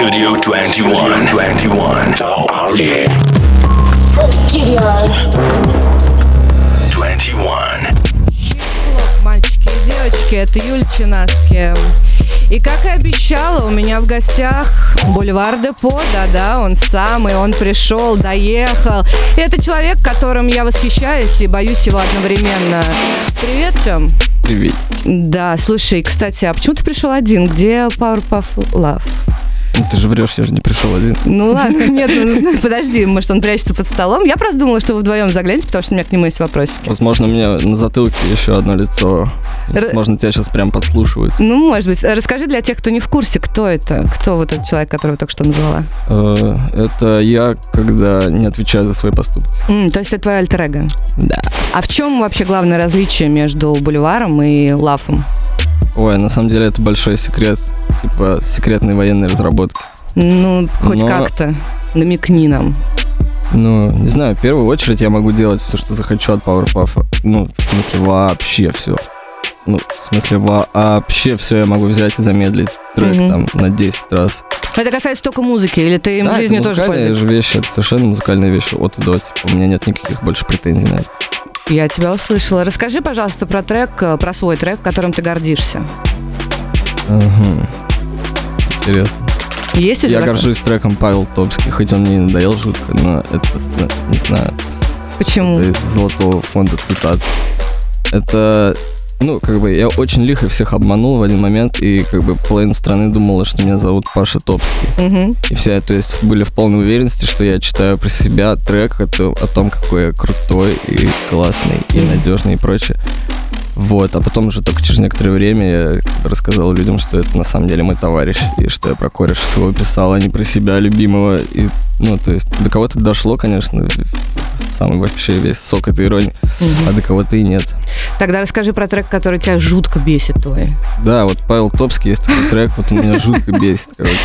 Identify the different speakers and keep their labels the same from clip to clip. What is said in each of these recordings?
Speaker 1: Studio 21. 21. Oh, yeah.
Speaker 2: Studio.
Speaker 1: 21.
Speaker 3: Мальчики и девочки, это Юль Чинаски. И как и обещала, у меня в гостях Бульвар Депо, да-да, он самый, он пришел, доехал. И это человек, которым я восхищаюсь и боюсь его одновременно. Привет, Тём.
Speaker 4: Привет.
Speaker 3: Да, слушай, кстати, а почему ты пришел один? Где Powerpuff Love?
Speaker 4: Ну ты же врешь, я же не пришел один.
Speaker 3: Ну ладно, нет, ну, подожди, может он прячется под столом. Я просто думала, что вы вдвоем заглянете, потому что у меня к нему есть вопросики.
Speaker 4: Возможно, у меня на затылке еще одно лицо.
Speaker 3: Р-
Speaker 4: Возможно, тебя сейчас прям подслушивают.
Speaker 3: Ну, может быть. Расскажи для тех, кто не в курсе, кто это? Кто вот этот человек, которого только что назвала?
Speaker 4: Э, Это я, когда не отвечаю за свои поступки.
Speaker 3: М, то есть это твоя альтер -эго.
Speaker 4: Да.
Speaker 3: А в чем вообще главное различие между бульваром и лафом?
Speaker 4: Ой, на самом деле это большой секрет. Типа секретной военной разработки.
Speaker 3: Ну, хоть
Speaker 4: Но-
Speaker 3: как-то намекни нам.
Speaker 4: Ну, не знаю, в первую очередь я могу делать все, что захочу от Powerpuff. Ну, в смысле, вообще все. Ну, в смысле, вообще все я могу взять и замедлить трек
Speaker 3: Мгм.
Speaker 4: там на 10 раз.
Speaker 3: Это касается только музыки, или ты им в
Speaker 4: Да,
Speaker 3: жизни
Speaker 4: это
Speaker 3: тоже
Speaker 4: музыкальные
Speaker 3: пользуешься?
Speaker 4: же вещи, это совершенно музыкальные вещи от и до. Типа, у меня нет никаких больше претензий на это.
Speaker 3: Я тебя услышала. Расскажи, пожалуйста, про трек, э, про свой трек, которым ты гордишься.
Speaker 4: Ага. Интересно.
Speaker 3: Есть у тебя
Speaker 4: Я
Speaker 3: такое?
Speaker 4: горжусь треком Павел Топский, хоть он мне и надоел жутко, но это, не знаю,
Speaker 3: Почему?
Speaker 4: это из золотого фонда цитат. Это, ну, как бы, я очень лихо всех обманул в один момент, и, как бы, половина страны думала, что меня зовут Паша Топский.
Speaker 3: Мгм.
Speaker 4: И все, то есть, были в полной уверенности, что я читаю про себя трек это, о том, какой я крутой и классный, и надежный и прочее. Вот, а потом уже только через некоторое время я рассказал людям, что это на самом деле мой товарищ, и что я про кореша своего писал, а не про себя любимого. И, ну, то есть, до кого-то дошло, конечно, самый вообще весь сок этой иронии,
Speaker 3: Мгм.
Speaker 4: а до кого-то и нет.
Speaker 3: Тогда расскажи про трек, который тебя жутко бесит твой.
Speaker 4: Да, вот Павел Топский есть такой трек, вот он меня жутко бесит, короче.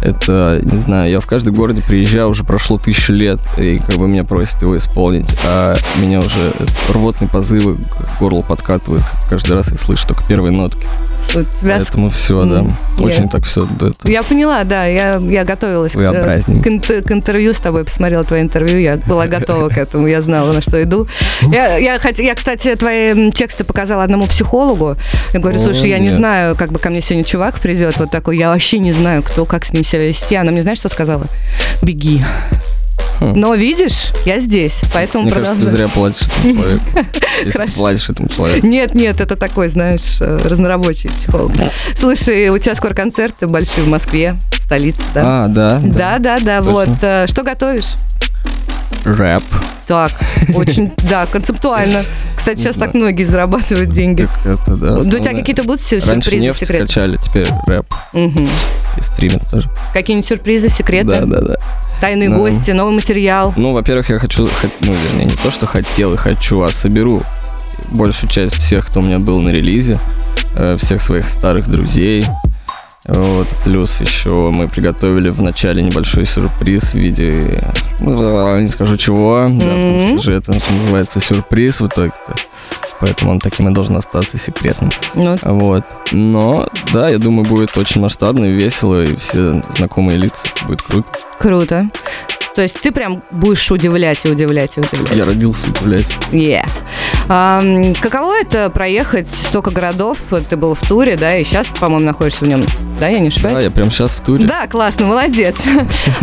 Speaker 4: Это, не знаю, я в каждый городе приезжаю, уже прошло тысячу лет, и как бы меня просят его исполнить, а меня уже рвотные позывы к горлу подкатывают, каждый раз я слышу только первые нотки.
Speaker 3: У тебя
Speaker 4: Поэтому все, да, очень так все.
Speaker 3: Я поняла, да, я, я готовилась к, э, к интервью с тобой, посмотрела твое интервью, я была готова к этому, я знала, на что иду. Я, я, я, кстати, твои тексты показала одному психологу. Я говорю, слушай, я не знаю, как бы ко мне сегодня чувак придет, вот такой, я вообще не знаю, кто, как с ним себя вести. Она мне, знаешь, что сказала? Беги.
Speaker 4: Хм.
Speaker 3: Но видишь, я здесь, поэтому
Speaker 4: Мне кажется, ты зря платишь этому человеку. Если ты платишь этому человеку.
Speaker 3: Нет, нет, это такой, знаешь, э, разнорабочий психолог. Слушай, у тебя скоро концерты большие в Москве, столице, да?
Speaker 4: А, да,
Speaker 3: Да, да, да,
Speaker 4: Точно.
Speaker 3: вот. Э, Что готовишь?
Speaker 4: Рэп.
Speaker 3: Так, очень, да, концептуально. Кстати, сейчас так многие зарабатывают деньги.
Speaker 4: Как это, да.
Speaker 3: Да у тебя какие-то будут сюрпризы,
Speaker 4: нефть
Speaker 3: секреты?
Speaker 4: качали, теперь рэп
Speaker 3: Мгм.
Speaker 4: и стримят тоже.
Speaker 3: Какие-нибудь сюрпризы, секреты?
Speaker 4: Да, да, да.
Speaker 3: Тайные
Speaker 4: Да.
Speaker 3: гости, новый материал?
Speaker 4: Ну, во-первых, я хочу, ну, вернее, не то, что хотел и хочу, а соберу большую часть всех, кто у меня был на релизе, э, всех своих старых друзей. Вот, плюс еще мы приготовили в начале небольшой сюрприз в виде, ну, не скажу чего, да, потому что же это что называется сюрприз в итоге-то. Поэтому он таким и должен остаться секретным.
Speaker 3: Ну,
Speaker 4: Вот. Но, да, я думаю, будет очень масштабно, и весело, и все знакомые лица. Будет круто.
Speaker 3: круто. То есть ты прям будешь удивлять и удивлять и удивлять.
Speaker 4: Я родился удивлять.
Speaker 3: Yeah. Ам, каково это проехать столько городов? Ты был в туре, да, и сейчас, по-моему, находишься в нем. Да, я не ошибаюсь?
Speaker 4: Да, я прям сейчас в туре.
Speaker 3: Да, классно, молодец.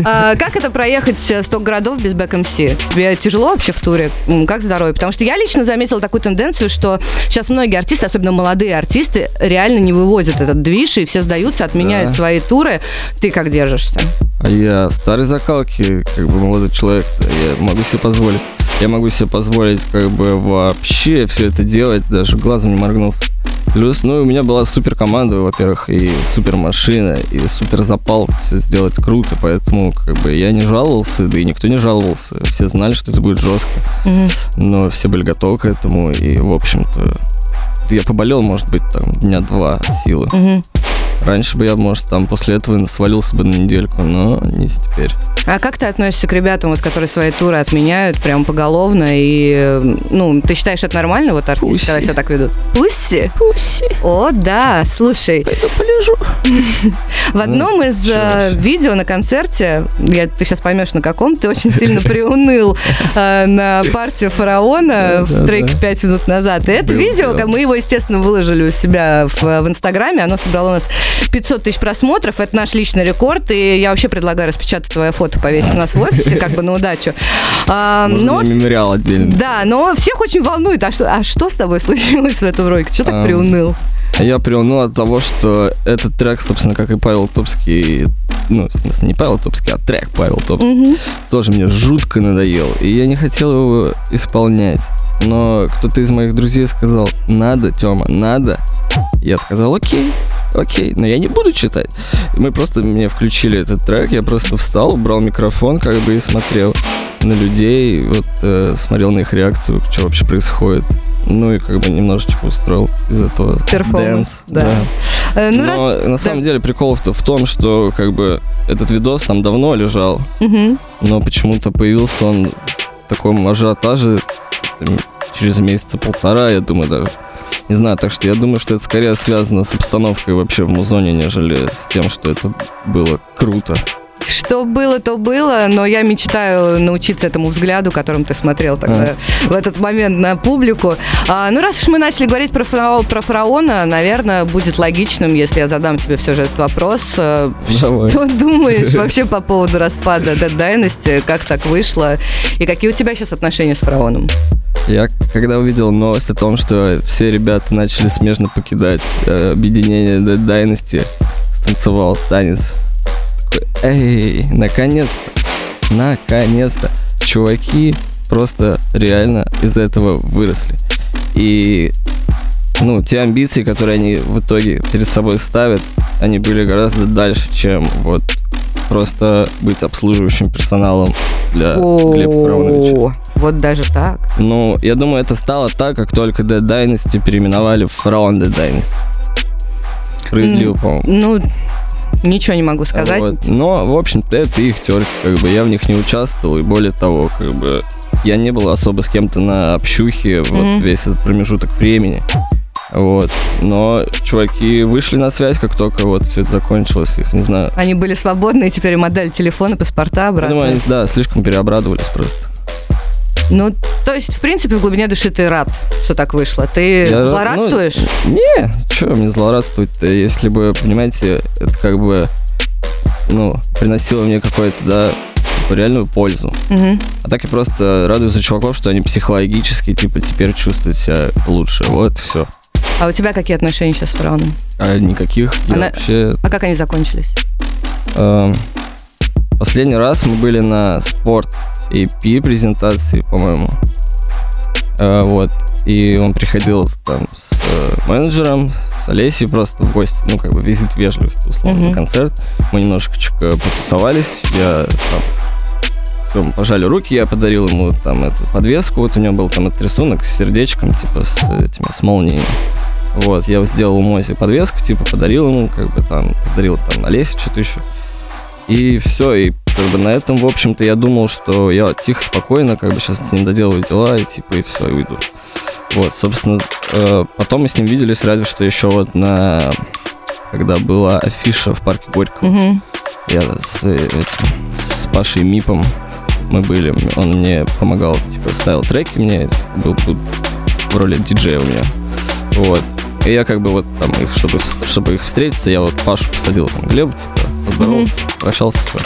Speaker 3: А, Как это проехать э, 100 городов без бэк? Тебе тяжело вообще в туре? Как здоровье? Потому что я лично заметила такую тенденцию, что сейчас многие артисты, особенно молодые артисты, реально не вывозят этот движ, и все сдаются, отменяют свои туры. Ты как держишься?
Speaker 4: А я старой закалки, как бы молодой человек, я могу себе позволить. Я могу себе позволить как бы вообще все это делать, даже глазом не моргнув. Плюс, ну, у меня была супер команда, во-первых, и супер машина, и супер запал все сделать круто, поэтому как бы я не жаловался, да и никто не жаловался. Все знали, что это будет жестко,
Speaker 3: Мгм.
Speaker 4: но все были готовы к этому, и, в общем-то, я поболел, может быть, там, дня два от силы.
Speaker 3: Мгм.
Speaker 4: Раньше бы я, может, там после этого свалился бы на недельку, но не теперь.
Speaker 3: А как ты относишься к ребятам, вот, которые свои туры отменяют прям поголовно? И, э, ну, ты считаешь это нормально, вот артисты,
Speaker 4: Пусси.
Speaker 3: когда себя так ведут? Пусси?
Speaker 4: Пусть.
Speaker 3: О, да, слушай.
Speaker 4: Пойду полежу.
Speaker 3: В одном из э, видео на концерте, я, ты сейчас поймешь на каком, ты очень сильно приуныл э, на партию фараона в треке
Speaker 4: да.
Speaker 3: 5 минут назад. И это видео, мы его, естественно, выложили у себя в, в Инстаграме. Оно собрало у нас 500 тысяч просмотров. Это наш личный рекорд. И я вообще предлагаю распечатать твое фото, повесить у нас в офисе, как бы на удачу. А, но
Speaker 4: мемориал отдельно.
Speaker 3: да, но всех очень волнует. А что, а что с тобой случилось в этом ролике? Что так
Speaker 4: Ам,
Speaker 3: приуныл?
Speaker 4: Я приуныл от того, что этот трек, собственно, как и Павел Топский, ну, в смысле, не Павел Топский, а трек Павел Топский,
Speaker 3: Мгм.
Speaker 4: тоже мне жутко надоел. И я не хотел его исполнять. Но кто-то из моих друзей сказал, надо, Тёма, надо. Я сказал, окей, окей, но я не буду читать. Мы просто мне включили этот трек, я просто встал, убрал микрофон, как бы и смотрел на людей, вот э, смотрел на их реакцию, что вообще происходит. Ну и как бы немножечко устроил из этого
Speaker 3: Перформанс,
Speaker 4: dance.
Speaker 3: да. Э, Ну,
Speaker 4: Но
Speaker 3: раз...
Speaker 4: на самом
Speaker 3: да.
Speaker 4: деле прикол-то в том, что как бы этот видос там давно лежал,
Speaker 3: Мгм.
Speaker 4: но почему-то появился он в таком ажиотаже там, через месяца полтора, я думаю, даже. Не знаю, так что я думаю, что это скорее связано с обстановкой вообще в музоне, нежели с тем, что это было круто.
Speaker 3: Что было, то было, но я мечтаю научиться этому взгляду, которым ты смотрел тогда в этот момент на публику. А, ну, раз уж мы начали говорить про, фарао- про фараона, наверное, будет логичным, если я задам тебе все же этот вопрос. Э,
Speaker 4: Давай.
Speaker 3: Что думаешь вообще по поводу распада Dead Dynasty? Как так вышло? И какие у тебя сейчас отношения с фараоном?
Speaker 4: Я когда увидел новость о том, что все ребята начали смежно покидать э, объединение Dead Dynasty, станцевал танец. Такой, эй, наконец-то, наконец-то. Чуваки просто реально из этого выросли. И ну, те амбиции, которые они в итоге перед собой ставят, они были гораздо дальше, чем вот просто быть обслуживающим персоналом для Глеба Фараоновича.
Speaker 3: Вот даже так.
Speaker 4: Ну, я думаю, это стало так, как только Dead Dynasty переименовали в Pharaon Dead Dynasty. Справедливо, по-моему.
Speaker 3: Ну, ничего не могу сказать.
Speaker 4: Вот. Но, в общем-то, это их терки, как бы я в них не участвовал, и более того, как бы я не был особо с кем-то на общухе вот весь этот промежуток времени. Вот. Но чуваки вышли на связь, как только вот все это закончилось, их не знаю.
Speaker 3: Они были свободны, и теперь модель телефона, паспорта
Speaker 4: Я
Speaker 3: обратно.
Speaker 4: думаю, они, да, слишком переобрадовались просто.
Speaker 3: Ну, то есть, в принципе, в глубине души ты рад, что так вышло. Ты
Speaker 4: Я-
Speaker 3: злорадствуешь?
Speaker 4: ну, не, что мне злорадствовать-то, если бы, понимаете, это как бы, ну, приносило мне какую-то, да, типа, реальную пользу.
Speaker 3: Мгм.
Speaker 4: А так я просто радуюсь за чуваков, что они психологически, типа, теперь чувствуют себя лучше. Вот все.
Speaker 3: А у тебя какие отношения сейчас с фараоном?
Speaker 4: А никаких я
Speaker 3: Она-
Speaker 4: вообще...
Speaker 3: А как они закончились?
Speaker 4: эм, последний раз мы были на спорт EP презентации, по-моему. Э, вот. И он приходил там с э, менеджером, с Олесей просто в гости. Ну, как бы визит вежливости, условно,
Speaker 3: Мгм.
Speaker 4: на концерт. Мы немножечко потусовались. Я там мы пожали руки, я подарил ему там эту подвеску. Вот у него был там этот рисунок с сердечком, типа с этими, с молниями. Вот, я сделал Мозе подвеску, типа, подарил ему, как бы там, подарил там Олесе что-то еще. И все, и как бы на этом, в общем-то, я думал, что я тихо, спокойно, как бы сейчас с ним доделаю дела, и типа, и все, и уйду. Вот, собственно, э, потом мы с ним виделись разве что еще вот на... Когда была афиша в парке Горького.
Speaker 3: Мгм.
Speaker 4: Я с, э, этим, с Пашей Мипом мы были. Он мне помогал, типа, ставил треки мне, был тут в роли диджея у меня. Вот. И я как бы вот там их, чтобы, чтобы их встретиться, я вот Пашу посадил там Глеб, типа, поздоровался, прощался, типа.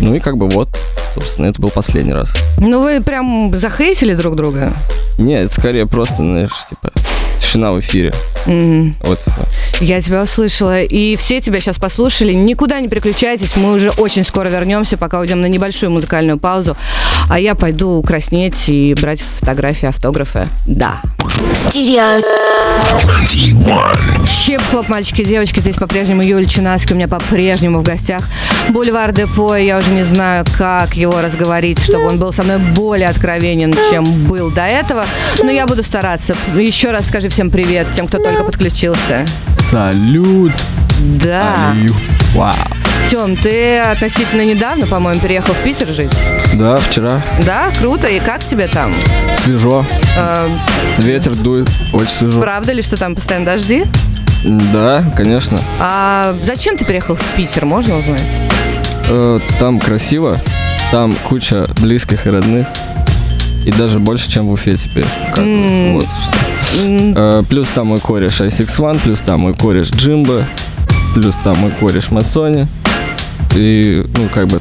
Speaker 4: Ну и как бы вот, собственно, это был последний раз.
Speaker 3: Ну, вы прям захейтили друг друга?
Speaker 4: Не, это скорее просто, знаешь, типа, тишина в эфире.
Speaker 3: Мгм.
Speaker 4: Вот.
Speaker 3: Я тебя услышала, и все тебя сейчас послушали. Никуда не переключайтесь, мы уже очень скоро вернемся, пока уйдем на небольшую музыкальную паузу. А я пойду краснеть и брать фотографии, автографы. Да.
Speaker 2: Studio
Speaker 1: 21.
Speaker 3: Хип-хоп, мальчики и девочки, здесь по-прежнему Юлия Чинаски, у меня по-прежнему в гостях Бульвар Депо, я уже не знаю, как его разговорить, чтобы он был со мной более откровенен, чем был до этого, но я буду стараться. Еще раз скажи всем привет, тем, кто только подключился.
Speaker 4: Салют!
Speaker 3: Да.
Speaker 4: Алию. Вау.
Speaker 3: Тем, ты относительно недавно, по-моему, переехал в Питер жить.
Speaker 4: Да, вчера
Speaker 3: Да, круто. И как тебе там?
Speaker 4: свежо,
Speaker 3: Э,
Speaker 4: ветер дует, очень свежо.
Speaker 3: правда ли, что там постоянно дожди?
Speaker 4: Да, конечно.
Speaker 3: А зачем ты переехал в Питер, можно узнать?
Speaker 4: Э, Там красиво, там куча близких и родных. И даже больше, чем в Уфе теперь. Как
Speaker 3: М.
Speaker 4: вот что. Э, Плюс там мой кореш i61, плюс там мой кореш Джимбо, плюс там мой кореш Мацони. И, ну, как бы,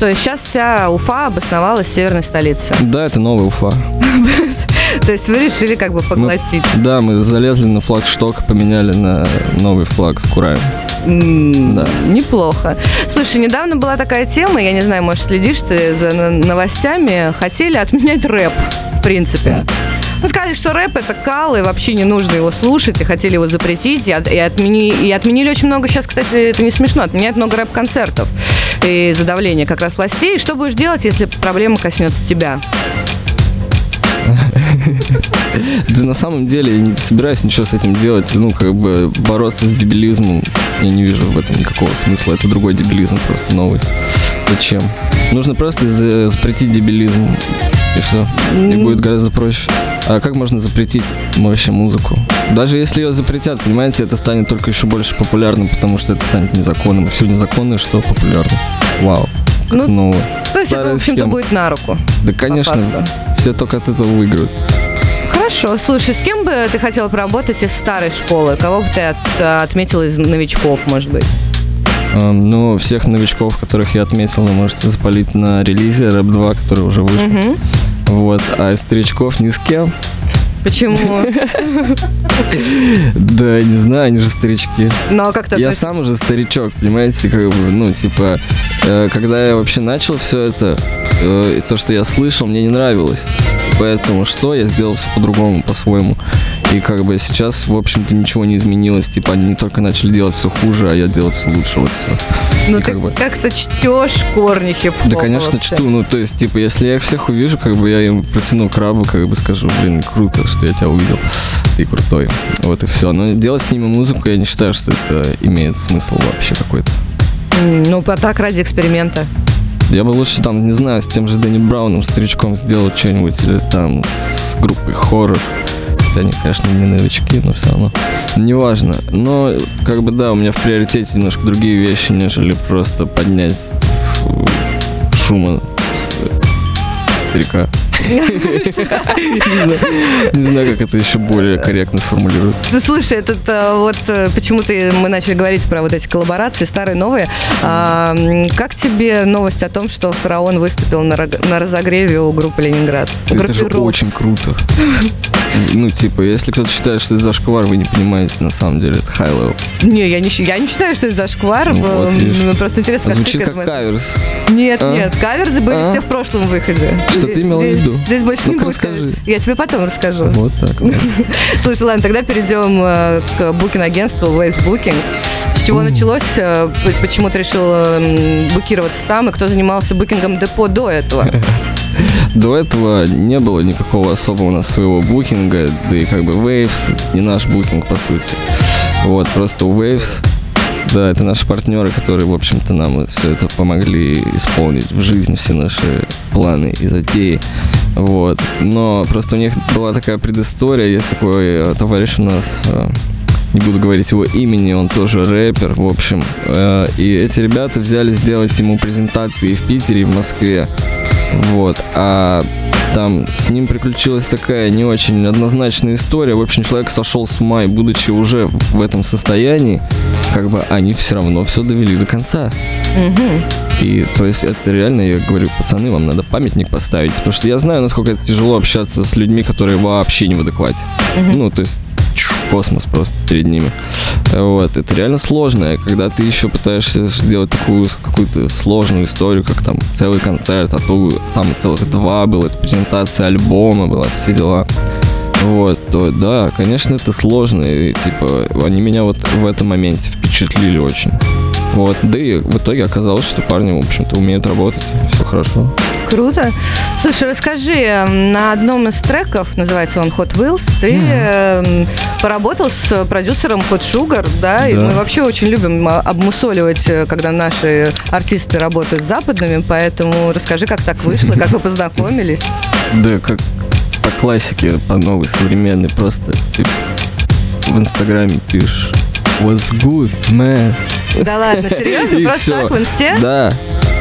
Speaker 3: То есть сейчас вся Уфа обосновалась в северной столице.
Speaker 4: да, это новая Уфа.
Speaker 3: То есть вы решили как бы поглотить.
Speaker 4: Да, мы залезли на флагшток, поменяли на новый флаг с Кураем. Да.
Speaker 3: Неплохо. Слушай, недавно была такая тема, я не знаю, может, следишь ты за новостями, хотели отменять рэп, в принципе. Ну, сказали, что рэп это кал, и вообще не нужно его слушать, и хотели его запретить, и, от- и, отмени- и отменили очень много, сейчас, кстати, это не смешно, отменяют много рэп-концертов из-за давления как раз властей. Что будешь делать, если проблема коснется тебя?
Speaker 4: Да на самом деле я не собираюсь ничего с этим делать. Ну, как бы бороться с дебилизмом, я не вижу в этом никакого смысла. Это другой дебилизм, просто новый. Зачем? Нужно просто за- запретить дебилизм. И все. И будет гораздо проще. А как можно запретить вообще музыку? Даже если ее запретят, понимаете, это станет только еще больше популярным, потому что это станет незаконным. Все незаконное, что популярно. Вау.
Speaker 3: Ну,
Speaker 4: новое.
Speaker 3: То есть это, в
Speaker 4: Старая
Speaker 3: общем-то, будет на руку.
Speaker 4: Да, конечно, все только от этого выиграют.
Speaker 3: Хорошо. Слушай, с кем бы ты хотел поработать из старой школы? Кого бы ты от- отметил из новичков, может быть?
Speaker 4: Эм, Ну, всех новичков, которых я отметил, вы можете запалить на релизе Рэп 2, который уже вышел.
Speaker 3: Мгм.
Speaker 4: Вот. А из старичков ни с кем.
Speaker 3: Почему?
Speaker 4: Да, не знаю, они же старички.
Speaker 3: Ну, а как ты
Speaker 4: Я сам уже старичок, понимаете, как бы, ну, типа, э, когда я вообще начал все это, э, то, что я слышал, мне не нравилось. Поэтому что? Я сделал все по-другому, по-своему. И как бы сейчас, в общем-то, ничего не изменилось. Типа, они не только начали делать все хуже, а я делать все лучше. Вот все.
Speaker 3: Ну,
Speaker 4: и
Speaker 3: ты
Speaker 4: как бы-
Speaker 3: как-то чтешь корни хип-хопа
Speaker 4: Да, конечно,
Speaker 3: вообще.
Speaker 4: чту. Ну, то есть, типа, если я их всех увижу, как бы я им протяну крабу, как бы скажу, блин, круто, что я тебя увидел. Ты крутой. Вот и все. Но делать с ними музыку, я не считаю, что это имеет смысл вообще какой-то.
Speaker 3: Ну, а так ради эксперимента.
Speaker 4: Я бы лучше там, не знаю, с тем же Дэнни Брауном, старичком сделал что-нибудь, или там с группой хоррор. Хотя они, конечно, не новички, но все равно. Неважно. Но, как бы, да, у меня в приоритете немножко другие вещи, нежели просто поднять шума с- старика. Не знаю- как это еще более корректно сформулировать.
Speaker 3: Слушай, этот а, вот э, почему-то мы начали говорить про вот эти коллаборации, старые, новые. А, как тебе новость о том, что Фараон выступил на, разогреве у группы Ленинград?
Speaker 4: Это же очень круто. Ну, типа, если кто-то считает, что это зашквар, вы не понимаете, на самом деле, это high level.
Speaker 3: Не, я не, я не считаю, что это зашквар.
Speaker 4: Ну, вот, видишь.
Speaker 3: ну, Просто интересно, как
Speaker 4: Звучит
Speaker 3: ты
Speaker 4: как каверс.
Speaker 3: Нет,
Speaker 4: А?
Speaker 3: нет, каверзы были
Speaker 4: А?
Speaker 3: все в прошлом выходе.
Speaker 4: Что ты имела в
Speaker 3: Здесь- Здесь больше не будет
Speaker 4: расскажи.
Speaker 3: Я тебе потом расскажу.
Speaker 4: Вот так. вот.
Speaker 3: Слушай, ладно, тогда перейдем э, к букинг-агентству Waves Booking. С чего началось? э, Почему ты решил э, м, букироваться там? И кто занимался букингом депо до этого?
Speaker 4: До этого не было никакого особого у нас своего букинга, да и как бы Waves не наш букинг, по сути. Вот, просто у Waves, да, это наши партнеры, которые, в общем-то, нам все это помогли исполнить в жизнь все наши планы и затеи. Вот. Но просто у них была такая предыстория, есть такой э, товарищ у нас, э, не буду говорить его имени, он тоже рэпер, в общем. Э, И эти ребята взяли сделать ему презентации в Питере, и в Москве. Вот. А там с ним приключилась такая не очень однозначная история. В общем, человек сошел с ума, и будучи уже в этом состоянии, как бы они все равно все довели до конца.
Speaker 3: Мгм.
Speaker 4: И то есть это реально, я говорю, пацаны, вам надо памятник поставить, потому что я знаю, насколько это тяжело общаться с людьми, которые вообще не в адеквате. Ну, то есть космос просто перед ними. Вот, это реально сложно, когда ты еще пытаешься сделать такую какую-то сложную историю, как там целый концерт, а то там целых два было, это презентация альбома была, все дела. Вот, то да, конечно, это сложно, и типа они меня вот в этом моменте впечатлили очень. Вот, да и в итоге оказалось, что парни, в общем-то, умеют работать, все хорошо.
Speaker 3: Круто. Слушай, расскажи, м, на одном из треков, называется он Hot Wheels, ты эм, поработал с продюсером Hot Sugar, да, и
Speaker 4: Да.
Speaker 3: мы вообще очень любим а, обмусоливать, э, когда наши артисты работают с западными, поэтому расскажи, как так вышло, как вы познакомились.
Speaker 4: Да, как по классике, по новой, современной, просто ты в Инстаграме пишешь What's good, man?
Speaker 3: Да ладно, серьезно?
Speaker 4: И
Speaker 3: Просто так в инсте?
Speaker 4: Да,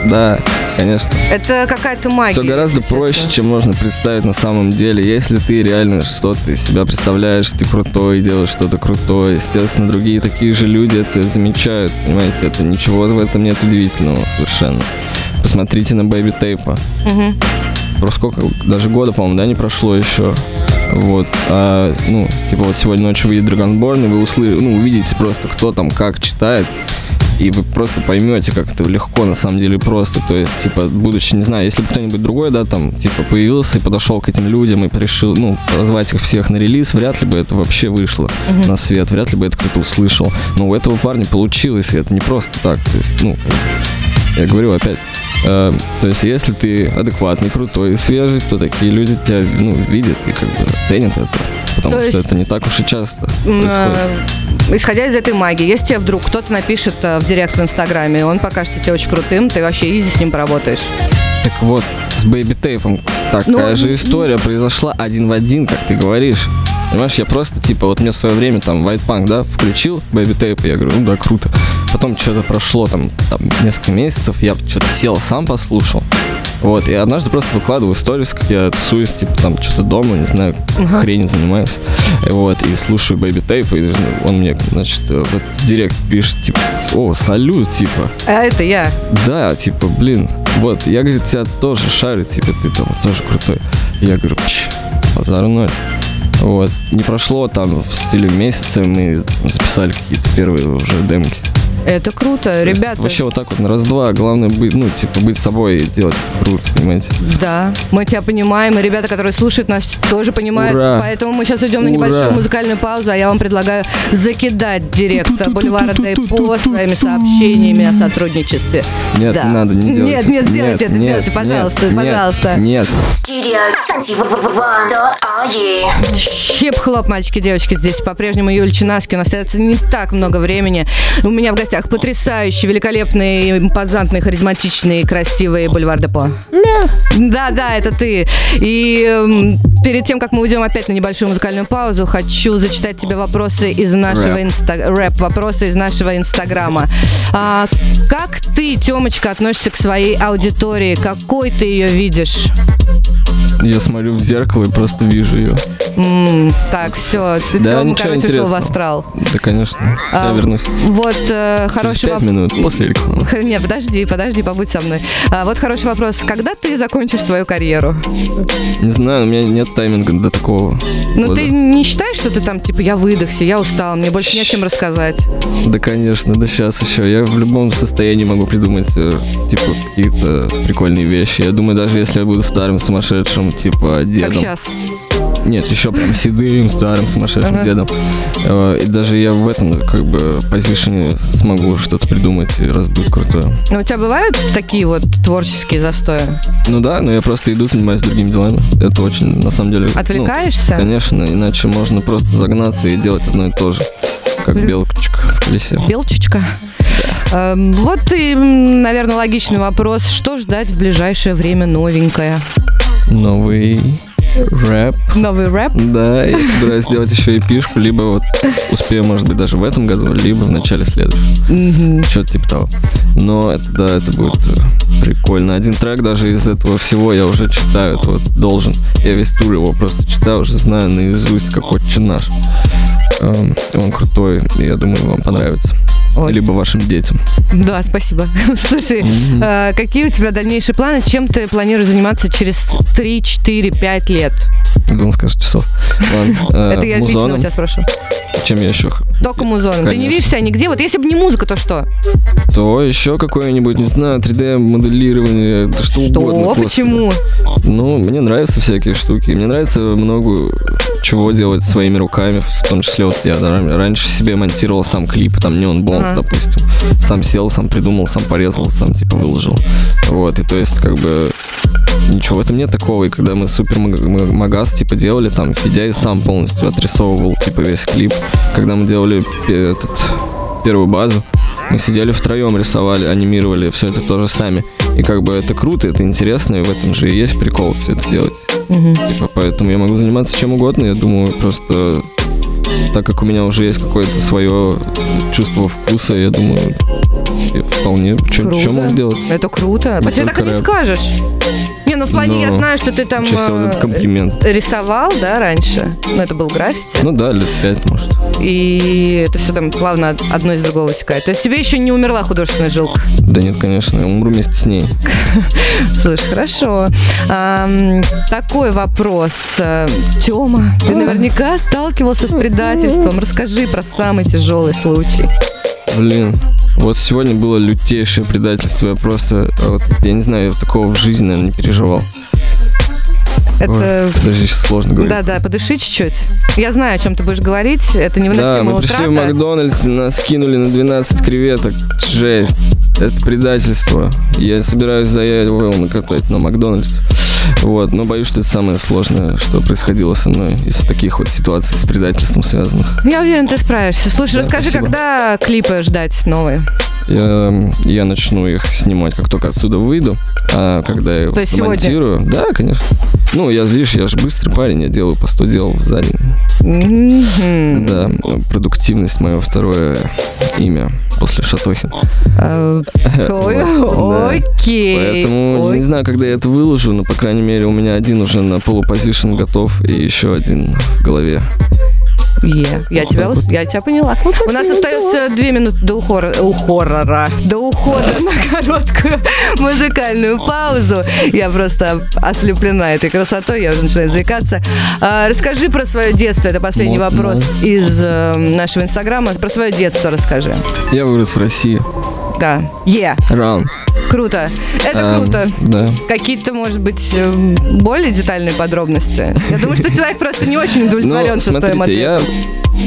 Speaker 4: да, конечно.
Speaker 3: Это какая-то магия.
Speaker 4: Все гораздо проще, чем можно представить на самом деле. Если ты реально что-то из себя представляешь, ты крутой, делаешь что-то крутое, естественно, другие такие же люди это замечают, понимаете, это ничего в этом нет удивительного совершенно. Посмотрите на Бэйби Тейпа.
Speaker 3: Мгм.
Speaker 4: Просто сколько, даже года, по-моему, да, не прошло еще. Вот, а, ну, типа вот сегодня ночью выйдет Dragonborn, и вы услышите, ну, увидите просто, кто там как читает, и вы просто поймете, как это легко, на самом деле, просто. То есть, типа, будучи, не знаю, если бы кто-нибудь другой, да, там, типа, появился и подошел к этим людям и решил, ну, позвать их всех на релиз, вряд ли бы это вообще вышло на свет, вряд ли бы это кто-то услышал. Но у этого парня получилось, и это не просто так. То есть, ну, я говорю опять, э, то есть если ты адекватный, крутой и свежий, то такие люди тебя ну, видят и как бы ценят это. Потому
Speaker 3: То
Speaker 4: что
Speaker 3: есть-
Speaker 4: это не так уж и часто происходит.
Speaker 3: Исходя из этой магии, если тебе вдруг кто-то напишет э, в директ в Инстаграме, он покажется тебе очень крутым, ты вообще изи с ним поработаешь.
Speaker 4: Так вот, с Бэйби Тейпом такая
Speaker 3: Ну,
Speaker 4: же история произошла один в один, как ты говоришь. Понимаешь, я просто, типа, вот мне в свое время там White Punk, да, включил Baby Tape, я говорю, ну да, круто. Потом что-то прошло там, там несколько месяцев, я что-то сел, сам послушал. Вот, и однажды просто выкладываю сторис, как я тусуюсь, типа, там, что-то дома, не знаю, хренью занимаюсь. Вот, и слушаю Baby Tape, и он мне, значит, в этот директ пишет, типа, о, салют, типа.
Speaker 3: А это я.
Speaker 4: Да, типа, блин, вот, я, говорит, тебя тоже шарю, типа, ты там тоже крутой. Я говорю, пш, ноль. Вот, не прошло там в стиле месяца, мы записали какие-то первые уже демки.
Speaker 3: Это круто. Ребята,
Speaker 4: Вообще вот так вот на раз-два, главное быть, ну, типа, быть собой и делать круто, понимаете?
Speaker 3: да, мы тебя понимаем, и ребята, которые слушают нас, тоже понимают.
Speaker 4: Ура!
Speaker 3: Поэтому мы сейчас уйдем на небольшую музыкальную паузу, а я вам предлагаю закидать директ Бульвара Депо своими сообщениями о сотрудничестве.
Speaker 4: Нет,
Speaker 3: Да.
Speaker 4: не надо, не делать.
Speaker 3: Нет, нет, сделайте это,
Speaker 4: нет,
Speaker 3: сделайте, пожалуйста,
Speaker 4: нет,
Speaker 3: пожалуйста.
Speaker 4: Нет,
Speaker 2: Studio 21.ru.
Speaker 3: Хип-хоп, мальчики, девочки, здесь по-прежнему. У нас остается не так много времени. У меня в гостях потрясающий, великолепный, импозантный, харизматичный, красивый Бульвар Депо. Да, да, это ты. И эм, перед тем, как мы уйдем опять на небольшую музыкальную паузу, хочу зачитать тебе вопросы из нашего
Speaker 4: Рэп.
Speaker 3: инста... рэп, вопросы из нашего инстаграма. А, как ты, Темочка, относишься к своей аудитории? Какой ты ее видишь?
Speaker 4: Я смотрю в зеркало и просто вижу ее.
Speaker 3: М, так, все.
Speaker 4: Да,
Speaker 3: Тёма,
Speaker 4: ничего
Speaker 3: короче, ушел в
Speaker 4: интересного.
Speaker 3: астрал.
Speaker 4: Да, конечно,
Speaker 3: А,
Speaker 4: я вернусь.
Speaker 3: Вот э,
Speaker 4: Через
Speaker 3: хороший
Speaker 4: пять
Speaker 3: вопрос.
Speaker 4: минут после рекламы.
Speaker 3: Нет, подожди, подожди, побудь со мной. А, вот хороший вопрос. Когда ты закончишь свою карьеру?
Speaker 4: Не знаю, у меня нет тайминга до такого.
Speaker 3: Ну,
Speaker 4: года.
Speaker 3: ты не считаешь, что ты там, типа, я выдохся, я устал, мне больше не о чем рассказать?
Speaker 4: Да, конечно, да сейчас еще. Я в любом состоянии могу придумать, э, типа, какие-то прикольные вещи. Я думаю, даже если я буду старым сумасшедшим, типа,
Speaker 3: Как
Speaker 4: дедом.
Speaker 3: сейчас.
Speaker 4: Нет, еще прям седым, старым, сумасшедшим
Speaker 3: Ага.
Speaker 4: дедом. Э, И даже я в этом, как бы, позишне смогу что-то придумать и раздуть крутое.
Speaker 3: Ну, у тебя бывают такие вот творческие застои?
Speaker 4: Ну да, но я просто иду, занимаюсь другими делами. Это очень, на самом деле... ну,
Speaker 3: Отвлекаешься?
Speaker 4: конечно, иначе можно просто загнаться и делать одно и то же. Как белочка в колесе.
Speaker 3: Белчичка. Эм, Вот и, наверное, логичный вопрос. Что ждать в ближайшее время новенькое?
Speaker 4: Новый рэп.
Speaker 3: Новый рэп?
Speaker 4: Да, я собираюсь сделать еще и пишку, либо вот успею, может быть, даже в этом году, либо в начале следующего. Что-то типа того. Но это, да, это будет э, прикольно. Один трек даже из этого всего я уже читаю, это вот должен. Я весь тур его просто читаю, уже знаю наизусть, как отче наш. Эм, Он крутой, и я думаю, вам понравится.
Speaker 3: Ой.
Speaker 4: Либо вашим детям.
Speaker 3: Да, спасибо. Слушай,
Speaker 4: Мгм.
Speaker 3: э, какие у тебя дальнейшие планы? Чем ты планируешь заниматься через 3, 4, 5 лет?
Speaker 4: Да он скажет часов. Ладно. э,
Speaker 3: Это я лично у тебя спрошу.
Speaker 4: Чем я еще?
Speaker 3: Только музоном. Ты не видишь себя нигде? Вот если бы не музыка, то что?
Speaker 4: То еще какое-нибудь, не знаю, 3D-моделирование, да что, угодно.
Speaker 3: Что?
Speaker 4: господи.
Speaker 3: Почему?
Speaker 4: Ну, мне нравятся всякие штуки. Мне нравится много чего делать своими руками, в том числе вот я раньше себе монтировал сам клип, там не он Bones,
Speaker 3: Ага.
Speaker 4: допустим, сам сел, сам придумал, сам порезал, сам типа выложил, вот, и то есть как бы ничего в этом нет такого, и когда мы супер магаз типа делали, там Федя и сам полностью отрисовывал типа весь клип, когда мы делали этот, первую базу, мы сидели втроем, рисовали, анимировали, все это тоже сами. И как бы это круто, это интересно, и в этом же и есть прикол все это делать.
Speaker 3: Мгм.
Speaker 4: Типа, поэтому я могу заниматься чем угодно, я думаю, просто так как у меня уже есть какое-то свое чувство вкуса, я думаю, вполне, что можешь делать?
Speaker 3: Это круто.
Speaker 4: Не
Speaker 3: А тебе так и не скажешь. Ну в плане, я
Speaker 4: Ну,
Speaker 3: знаю, что ты там
Speaker 4: Чисто вот этот
Speaker 3: э,
Speaker 4: комплимент.
Speaker 3: рисовал, да, раньше. Ну, это был граффити.
Speaker 4: Ну да, лет пять, может.
Speaker 3: И это все там плавно од- одно из другого вытекает. То есть тебе еще не умерла художественная жилка.
Speaker 4: Да нет, конечно, я умру вместе с ней.
Speaker 3: Слышь, хорошо. Такой вопрос. Тема, ты наверняка сталкивался с предательством. Расскажи про самый тяжелый случай.
Speaker 4: Блин, вот сегодня было лютейшее предательство. Я просто, а вот, я не знаю, я такого в жизни, наверное, не переживал.
Speaker 3: Это...
Speaker 4: Ой, даже сейчас сложно говорить.
Speaker 3: Да-да, подыши чуть-чуть. Я знаю, о чем ты будешь говорить. Это
Speaker 4: Да,
Speaker 3: невыносимая
Speaker 4: мы пришли в
Speaker 3: утрата.
Speaker 4: Макдональдс, нас кинули на 12 креветок. Жесть. Это предательство. Я собираюсь заявил накатать на Макдональдс. Вот, но боюсь, что это самое сложное, что происходило со мной из таких вот ситуаций с предательством связанных.
Speaker 3: Я уверен, ты справишься. Слушай,
Speaker 4: Да,
Speaker 3: расскажи,
Speaker 4: спасибо.
Speaker 3: когда клипы ждать новые?
Speaker 4: Я, я начну их снимать, как только отсюда выйду. А когда я
Speaker 3: То сегодня?
Speaker 4: монтирую... Да, конечно. Ну, я, видишь, я же быстрый парень, я делаю по 100 дел за день.
Speaker 3: Мгм.
Speaker 4: Да, продуктивность мое второе имя после Шатохин.
Speaker 3: А. Окей.
Speaker 4: Поэтому не знаю, когда я это выложу, но, по крайней мере, у меня один уже на полупозишн готов и еще один в голове.
Speaker 3: Е, Я тебя,
Speaker 4: вот.
Speaker 3: я тебя поняла. У нас остается две минуты до ухора, ухорора, до ухода на короткую музыкальную паузу. Я просто ослеплена этой красотой, я уже начинаю заикаться. А, расскажи про свое детство. Это последний вопрос из э, нашего инстаграма. Про свое детство расскажи.
Speaker 4: Я вырос в России.
Speaker 3: Да. Е,
Speaker 4: Раунд.
Speaker 3: круто. Это
Speaker 4: Эм,
Speaker 3: круто.
Speaker 4: Да.
Speaker 3: Какие-то, может быть, эм, более детальные подробности? Я думаю, что человек просто не очень удовлетворен
Speaker 4: Ну,
Speaker 3: шестым
Speaker 4: смотрите, я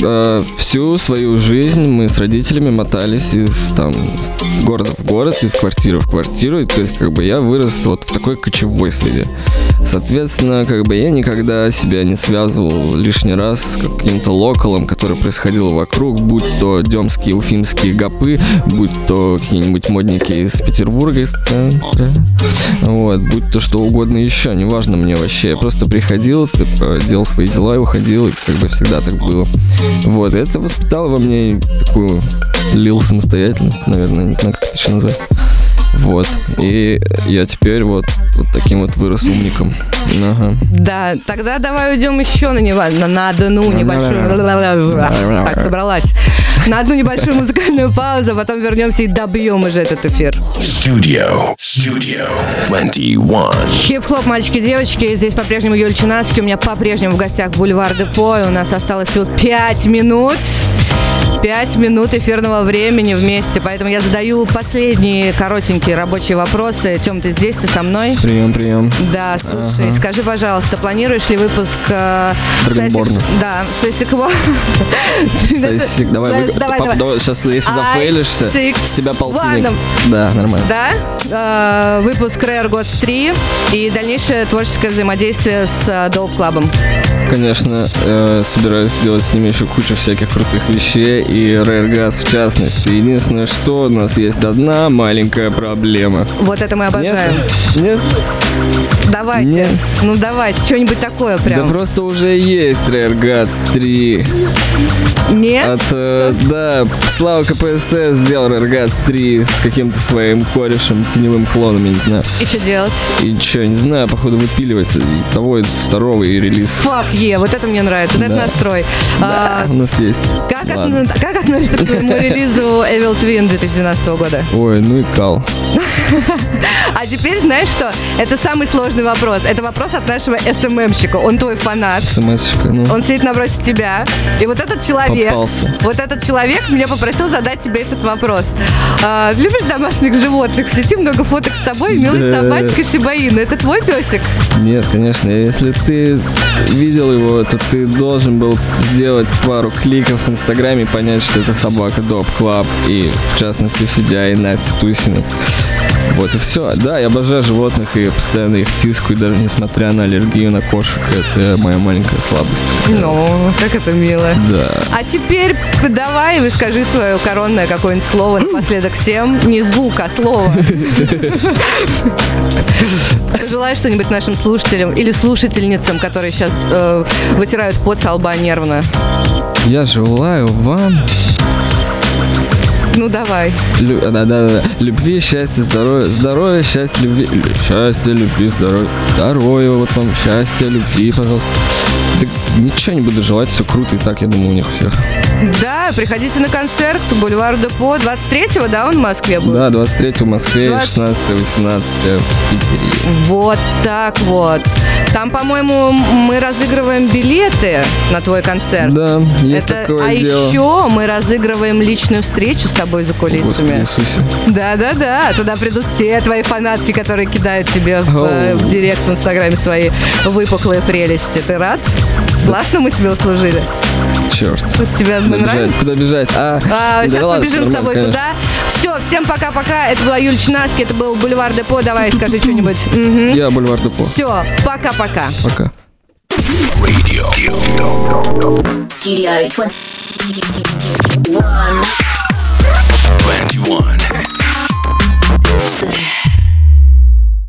Speaker 4: э, всю свою жизнь мы с родителями мотались из там города в город, из квартиры в квартиру. И, То есть, как бы я вырос вот в такой кочевой среде. Соответственно, как бы я никогда себя не связывал лишний раз с каким-то локалом, который происходил вокруг, будь то демские, уфимские гопы, будь то какие-нибудь модники из Петербурга, из центра. Вот, будь то что угодно еще, неважно мне вообще. Я просто приходил, типа, делал свои дела и уходил, и как бы всегда так было. Вот, это воспитало во мне такую лил самостоятельность, наверное, не знаю, как это еще назвать. Вот. И я теперь вот, вот таким вот вырос умником. Ага.
Speaker 3: Да, тогда давай уйдем еще на, него, на, на одну небольшую... Так, собралась. На одну небольшую музыкальную паузу, а потом вернемся и добьем уже этот эфир.
Speaker 1: Studio. Studio 21.
Speaker 3: Хип-хоп, мальчики и девочки. Здесь по-прежнему Юль Чинаски. У меня по-прежнему в гостях Бульвар Депо. И у нас осталось всего 5 минут. 5 минут эфирного времени вместе. Поэтому я задаю последние коротенькие рабочие вопросы. Тем, ты здесь, ты со мной?
Speaker 4: Прием, прием.
Speaker 3: Да, слушай,
Speaker 4: Ага.
Speaker 3: скажи, пожалуйста, планируешь ли выпуск... э,
Speaker 4: Драгонборна.
Speaker 3: Да, Сесикво.
Speaker 4: Сисик, давай, вы-
Speaker 3: Давай,
Speaker 4: пап,
Speaker 3: давай.
Speaker 4: давай, сейчас, если зафейлишься, с тебя полтинник. Да, нормально.
Speaker 3: Да, э, выпуск Rare Gods 3 и дальнейшее творческое взаимодействие с э, Dope Club.
Speaker 4: Конечно, э, собираюсь сделать с ними еще кучу всяких крутых вещей, и Gas в частности. Единственное, что у нас есть одна маленькая проблема.
Speaker 3: Вот это мы обожаем.
Speaker 4: Нет?
Speaker 3: Давайте.
Speaker 4: Нет.
Speaker 3: Ну давайте, что-нибудь такое
Speaker 4: Да
Speaker 3: прям.
Speaker 4: просто уже есть Guts 3.
Speaker 3: Нет?
Speaker 4: От, э, да, Слава КПСС сделал Guts 3 с каким-то своим корешем, теневым клоном, я не знаю.
Speaker 3: И что делать?
Speaker 4: И что, не знаю, походу выпиливается. И того, и второго, и релиз.
Speaker 3: Фак е, вот это мне нравится, вот это
Speaker 4: Да.
Speaker 3: настрой. А,
Speaker 4: У нас есть.
Speaker 3: как,
Speaker 4: Ладно.
Speaker 3: Как относишься к своему релизу Evil Twin 2012 года?
Speaker 4: Ой, ну и кал.
Speaker 3: А теперь знаешь что? Это самый сложный вопрос. Это вопрос от нашего СММщика. Он твой фанат.
Speaker 4: СМС-щика, ну.
Speaker 3: Он сидит напротив тебя. И вот этот человек,
Speaker 4: Попался.
Speaker 3: вот этот человек меня попросил задать тебе этот вопрос. А, любишь домашних животных? В сети много фоток с тобой и милой
Speaker 4: Да.
Speaker 3: собачкой шиба-ину. Это твой песик?
Speaker 4: Нет, конечно, если ты видел его, то ты должен был сделать пару кликов в Инстаграме и понять, что это собака Dope Club и, в частности, Федя и Настя Тусина. Вот и все. Да, я обожаю животных и постоянно их тискаю, даже несмотря на аллергию на кошек. Это моя маленькая слабость.
Speaker 3: Ну, как это мило.
Speaker 4: Да.
Speaker 3: А теперь давай скажи свое коронное какое-нибудь слово напоследок всем. Не звук, а слово. Пожелай что-нибудь нашим слушателям или слушательницам, которые сейчас э, вытирают пот со лба нервно.
Speaker 4: Я желаю вам
Speaker 3: Ну давай.
Speaker 4: Лю- да, да, да. Любви, счастья, здоровья. Здоровья, счастья, любви. лю- Счастья, любви, здоровья. Здоровья, вот вам счастья, любви, пожалуйста. Ничего не буду желать, все круто и так, я думаю, у них всех.
Speaker 3: Да, приходите на концерт Бульвар Депо 23-го, да, он в Москве будет?
Speaker 4: Да, 23 в Москве,
Speaker 3: 20.
Speaker 4: 16 18 в Питере.
Speaker 3: Вот так вот. Там, по-моему, мы разыгрываем билеты на твой концерт.
Speaker 4: Да, есть
Speaker 3: Это-
Speaker 4: такое
Speaker 3: а
Speaker 4: дело.
Speaker 3: еще мы разыгрываем личную встречу с тобой за
Speaker 4: Господи
Speaker 3: кулисами.
Speaker 4: Иисусе.
Speaker 3: Да-да-да, туда придут все твои фанатки, которые кидают тебе в, э, в директ в Инстаграме свои выпуклые прелести. Ты рад? Классно мы тебе услужили.
Speaker 4: Черт.
Speaker 3: Вот тебе
Speaker 4: Куда
Speaker 3: нравится?
Speaker 4: бежать? Куда бежать? А,
Speaker 3: А,
Speaker 4: да
Speaker 3: сейчас
Speaker 4: ладно,
Speaker 3: побежим с
Speaker 4: нормально,
Speaker 3: тобой
Speaker 4: конечно.
Speaker 3: туда. Все, всем пока-пока. Это была Юлия Чинаски, это был Бульвар Депо. Давай, скажи что-нибудь.
Speaker 4: Я Бульвар Депо.
Speaker 3: Все, пока-пока.
Speaker 4: Пока.
Speaker 1: Radio.
Speaker 2: Studio 21.
Speaker 1: 21.